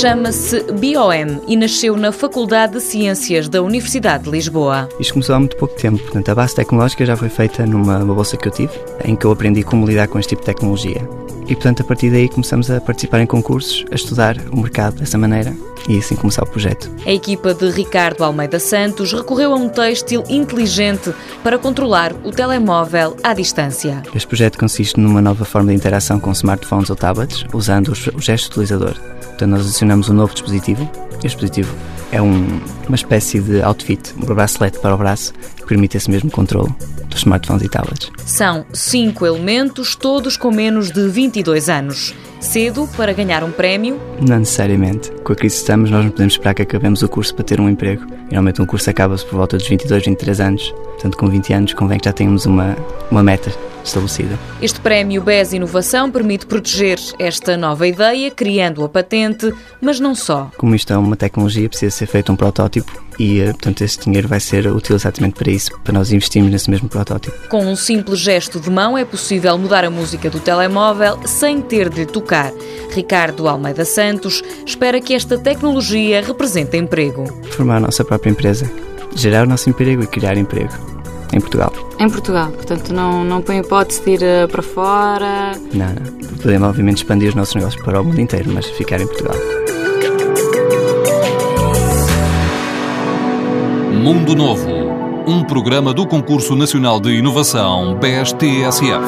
Chama-se BioM e nasceu na Faculdade de Ciências da Universidade de Lisboa. Isto começou há muito pouco tempo. Portanto, a base tecnológica já foi feita numa bolsa que eu tive, em que eu aprendi como lidar com este tipo de tecnologia. E, portanto, a partir daí começamos a participar em concursos, a estudar o mercado dessa maneira e assim começar o projeto. A equipa de Ricardo Almeida Santos recorreu a um têxtil inteligente para controlar o telemóvel à distância. Este projeto consiste numa nova forma de interação com smartphones ou tablets, usando o gesto utilizador. Portanto, nós adicionamos um novo dispositivo. Este dispositivo é um, uma espécie de outfit, um bracelete para o braço, que permite esse mesmo controle dos smartphones e tablets. São cinco elementos, todos com menos de 22 anos. Cedo para ganhar um prémio? Não necessariamente. Com a crise que estamos, nós não podemos esperar que acabemos o curso para ter um emprego. Geralmente um curso acaba-se por volta dos 22, 23 anos. Portanto, com 20 anos convém que já tenhamos uma, uma meta estabelecida. Este prémio BES Inovação permite proteger esta nova ideia, criando a patente, mas não só. Como isto é uma tecnologia, precisa ser feito um protótipo e, eh, portanto, esse dinheiro vai ser útil exatamente para isso, para nós investirmos nesse mesmo protótipo. Com um simples gesto de mão é possível mudar a música do telemóvel sem ter de lhe tocar. Ricardo Almeida Santos espera que esta tecnologia represente emprego. Formar a nossa própria empresa, gerar o nosso emprego e criar emprego em Portugal. Em Portugal, portanto não, não põe hipótese de ir eh, para fora? Não, não. Podemos obviamente expandir os nossos negócios para o mundo inteiro, mas ficar em Portugal. Mundo Novo, um programa do Concurso Nacional de Inovação BSTSF.